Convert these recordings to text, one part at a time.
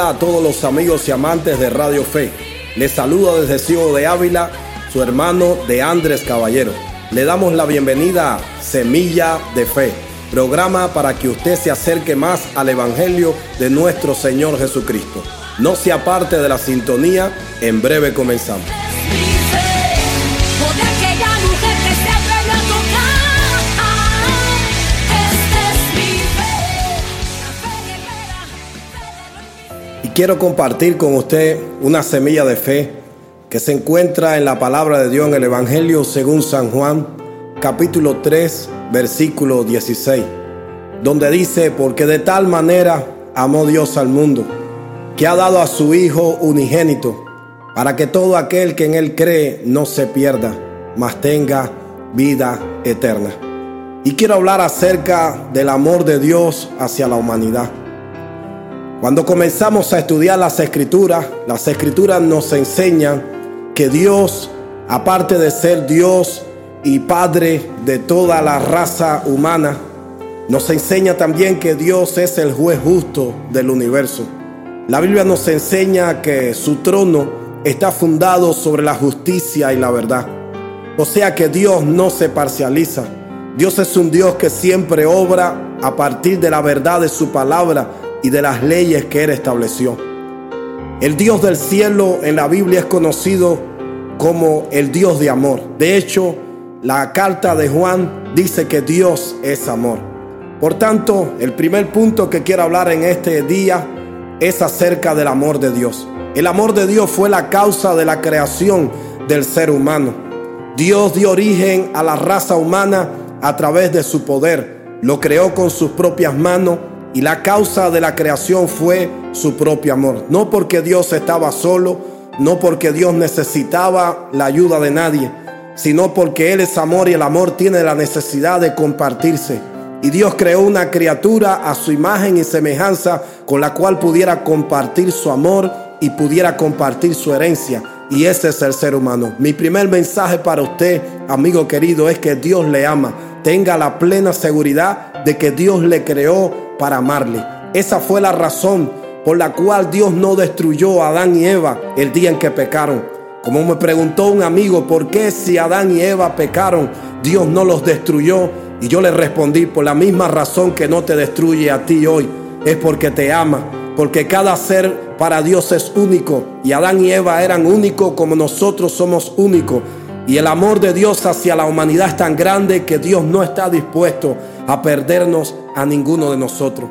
A todos los amigos y amantes de Radio Fe. Les saludo desde Ciudad de Ávila, su hermano de Andrés Caballero. Le damos la bienvenida a Semilla de Fe, programa para que usted se acerque más al Evangelio de nuestro Señor Jesucristo. No se aparte de la sintonía, en breve comenzamos. Quiero compartir con usted una semilla de fe que se encuentra en la palabra de Dios en el Evangelio según San Juan, capítulo 3, versículo 16, donde dice, porque de tal manera amó Dios al mundo, que ha dado a su Hijo unigénito, para que todo aquel que en Él cree no se pierda, mas tenga vida eterna. Y quiero hablar acerca del amor de Dios hacia la humanidad. Cuando comenzamos a estudiar las escrituras, las escrituras nos enseñan que Dios, aparte de ser Dios y Padre de toda la raza humana, nos enseña también que Dios es el juez justo del universo. La Biblia nos enseña que su trono está fundado sobre la justicia y la verdad. O sea que Dios no se parcializa. Dios es un Dios que siempre obra a partir de la verdad de su palabra y de las leyes que Él estableció. El Dios del cielo en la Biblia es conocido como el Dios de amor. De hecho, la carta de Juan dice que Dios es amor. Por tanto, el primer punto que quiero hablar en este día es acerca del amor de Dios. El amor de Dios fue la causa de la creación del ser humano. Dios dio origen a la raza humana a través de su poder. Lo creó con sus propias manos y la causa de la creación fue su propio amor. No porque Dios estaba solo, no porque Dios necesitaba la ayuda de nadie, sino porque Él es amor y el amor tiene la necesidad de compartirse. Y Dios creó una criatura a su imagen y semejanza con la cual pudiera compartir su amor y pudiera compartir su herencia. Y ese es el ser humano. Mi primer mensaje para usted, amigo querido, es que Dios le ama. Tenga la plena seguridad de que Dios le creó para amarle. Esa fue la razón por la cual Dios no destruyó a Adán y Eva el día en que pecaron. Como me preguntó un amigo, ¿por qué si Adán y Eva pecaron, Dios no los destruyó? Y yo le respondí, por la misma razón que no te destruye a ti hoy, es porque te ama, porque cada ser para Dios es único y Adán y Eva eran únicos como nosotros somos únicos. Y el amor de Dios hacia la humanidad es tan grande que Dios no está dispuesto a perdernos a ninguno de nosotros.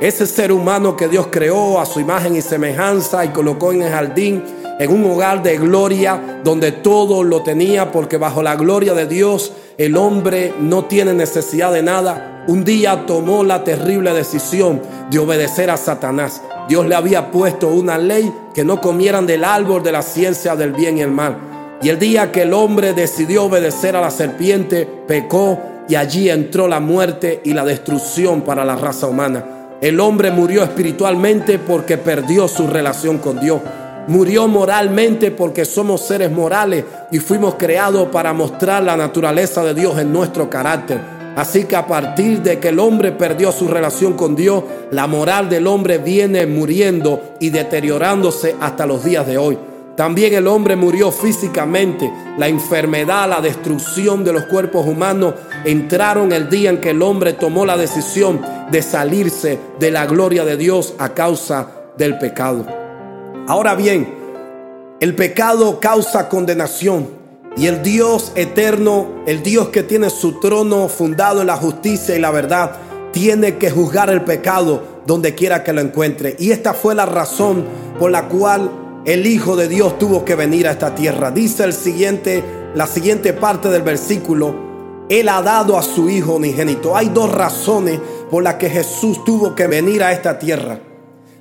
Ese ser humano que Dios creó a su imagen y semejanza y colocó en el jardín, en un hogar de gloria donde todo lo tenía, porque bajo la gloria de Dios el hombre no tiene necesidad de nada, un día tomó la terrible decisión de obedecer a Satanás. Dios le había puesto una ley que no comieran del árbol de la ciencia del bien y el mal. Y el día que el hombre decidió obedecer a la serpiente, pecó y allí entró la muerte y la destrucción para la raza humana. El hombre murió espiritualmente porque perdió su relación con Dios. Murió moralmente porque somos seres morales y fuimos creados para mostrar la naturaleza de Dios en nuestro carácter. Así que a partir de que el hombre perdió su relación con Dios, la moral del hombre viene muriendo y deteriorándose hasta los días de hoy. También el hombre murió físicamente. La enfermedad, la destrucción de los cuerpos humanos entraron el día en que el hombre tomó la decisión de salirse de la gloria de Dios a causa del pecado. Ahora bien, el pecado causa condenación y el Dios eterno, el Dios que tiene su trono fundado en la justicia y la verdad, tiene que juzgar el pecado donde quiera que lo encuentre. Y esta fue la razón por la cual el Hijo de Dios tuvo que venir a esta tierra. Dice el siguiente, la siguiente parte del versículo, Él ha dado a su Hijo unigénito. Hay dos razones por las que Jesús tuvo que venir a esta tierra.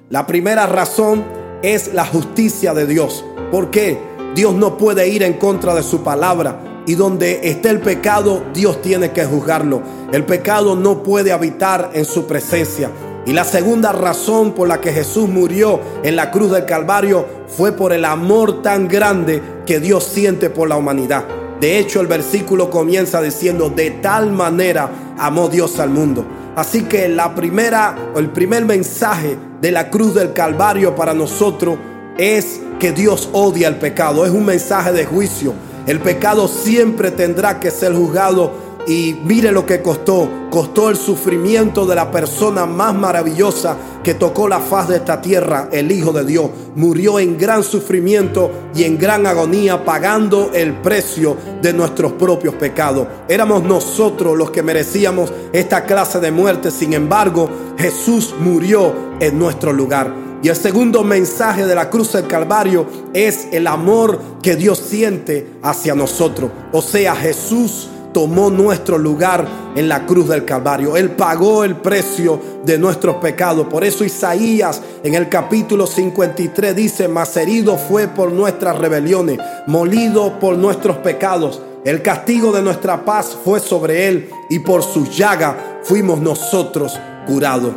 La primera razón es la justicia de Dios. ¿Por qué? Dios no puede ir en contra de su palabra. Y donde esté el pecado, Dios tiene que juzgarlo. El pecado no puede habitar en su presencia. Y la segunda razón por la que Jesús murió en la cruz del Calvario fue por el amor tan grande que Dios siente por la humanidad. De hecho, el versículo comienza diciendo, de tal manera amó Dios al mundo. Así que la primera, el primer mensaje de la cruz del Calvario para nosotros es que Dios odia el pecado. Es un mensaje de juicio. El pecado siempre tendrá que ser juzgado y mire lo que costó. Costó el sufrimiento de la persona más maravillosa que tocó la faz de esta tierra, el Hijo de Dios. Murió en gran sufrimiento y en gran agonía, pagando el precio de nuestros propios pecados. Éramos nosotros los que merecíamos esta clase de muerte. Sin embargo, Jesús murió en nuestro lugar. Y el segundo mensaje de la cruz del Calvario es el amor que Dios siente hacia nosotros. O sea, Jesús tomó nuestro lugar en la cruz del Calvario. Él pagó el precio de nuestros pecados. Por eso Isaías en el capítulo 53 dice, mas herido fue por nuestras rebeliones, molido por nuestros pecados. El castigo de nuestra paz fue sobre él y por su llaga fuimos nosotros curados.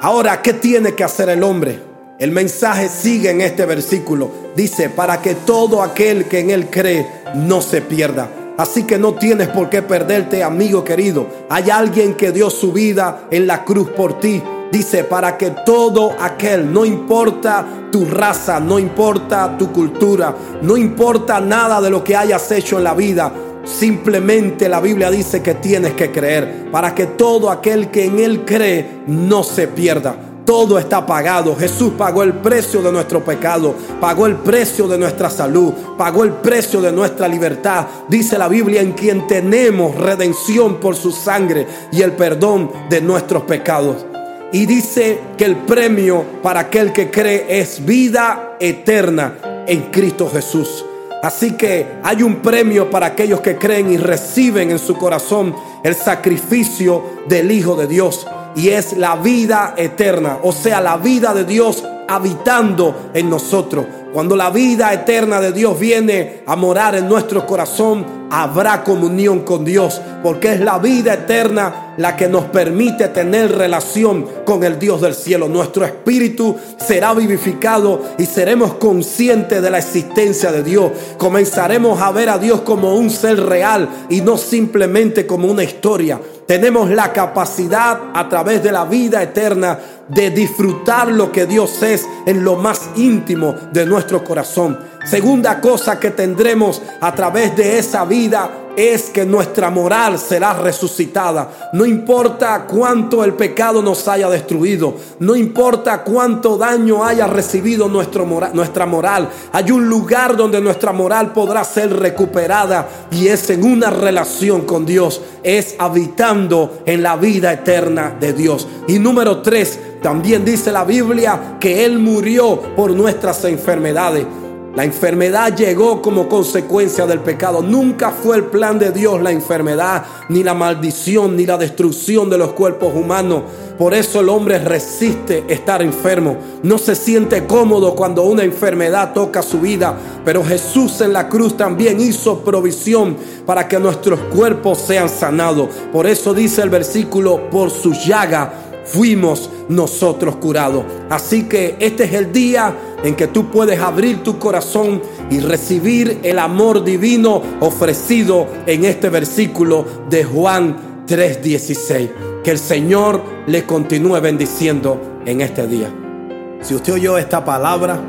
Ahora, ¿qué tiene que hacer el hombre? El mensaje sigue en este versículo. Dice, para que todo aquel que en él cree no se pierda Así que no tienes por qué perderte, amigo querido. Hay alguien que dio su vida en la cruz por ti. Dice, para que todo aquel, no importa tu raza, no importa tu cultura, no importa nada de lo que hayas hecho en la vida, simplemente la Biblia dice que tienes que creer, para que todo aquel que en Él cree no se pierda. Todo está pagado. Jesús pagó el precio de nuestro pecado, pagó el precio de nuestra salud, pagó el precio de nuestra libertad. Dice la Biblia en quien tenemos redención por su sangre y el perdón de nuestros pecados. Y dice que el premio para aquel que cree es vida eterna en Cristo Jesús. Así que hay un premio para aquellos que creen y reciben en su corazón el sacrificio del Hijo de Dios y es la vida eterna, o sea, la vida de Dios habitando en nosotros. Cuando la vida eterna de Dios viene a morar en nuestro corazón, habrá comunión con Dios, porque es la vida eterna la que nos permite tener relación con el Dios del cielo. Nuestro espíritu será vivificado y seremos conscientes de la existencia de Dios. Comenzaremos a ver a Dios como un ser real y no simplemente como una historia tenemos la capacidad a través de la vida eterna de disfrutar lo que Dios es en lo más íntimo de nuestro corazón. Segunda cosa que tendremos a través de esa vida es que nuestra moral será resucitada. No importa cuánto el pecado nos haya destruido, no importa cuánto daño haya recibido nuestro nuestra moral, hay un lugar donde nuestra moral podrá ser recuperada y es en una relación con Dios, es habitando en la vida eterna de Dios. Y número tres, también dice la Biblia que Él murió por nuestras enfermedades. La enfermedad llegó como consecuencia del pecado. Nunca fue el plan de Dios la enfermedad, ni la maldición, ni la destrucción de los cuerpos humanos. Por eso el hombre resiste estar enfermo. No se siente cómodo cuando una enfermedad toca su vida. Pero Jesús en la cruz también hizo provisión para que nuestros cuerpos sean sanados. Por eso dice el versículo, por su llaga fuimos nosotros curados. Así que este es el día en que tú puedes abrir tu corazón y recibir el amor divino ofrecido en este versículo de Juan 3:16. Que el Señor le continúe bendiciendo en este día. Si usted oyó esta palabra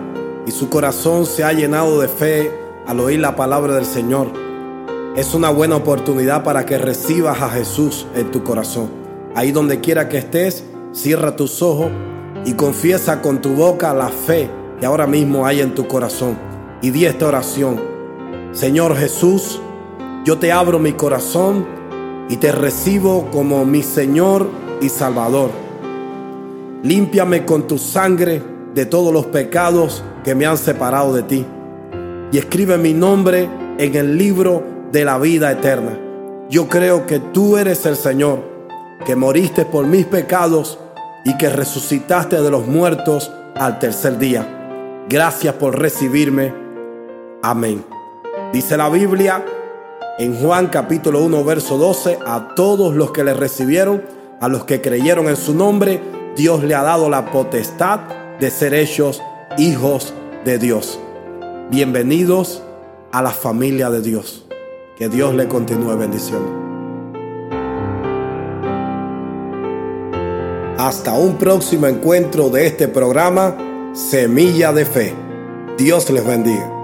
y su corazón se ha llenado de fe al oír la palabra del Señor, es una buena oportunidad para que recibas a Jesús en tu corazón. Ahí donde quiera que estés, cierra tus ojos y confiesa con tu boca la fe que ahora mismo hay en tu corazón. Y di esta oración. Señor Jesús, yo te abro mi corazón y te recibo como mi Señor y Salvador. Límpiame con tu sangre de todos los pecados que me han separado de ti. Y escribe mi nombre en el libro de la vida eterna. Yo creo que tú eres el Señor que moriste por mis pecados y que resucitaste de los muertos al tercer día. Gracias por recibirme. Amén. Dice la Biblia en Juan capítulo 1 verso 12, a todos los que le recibieron, a los que creyeron en su nombre, Dios le ha dado la potestad de ser hechos hijos de Dios. Bienvenidos a la familia de Dios. Que Dios le continúe bendiciendo. Hasta un próximo encuentro de este programa, Semilla de Fe. Dios les bendiga.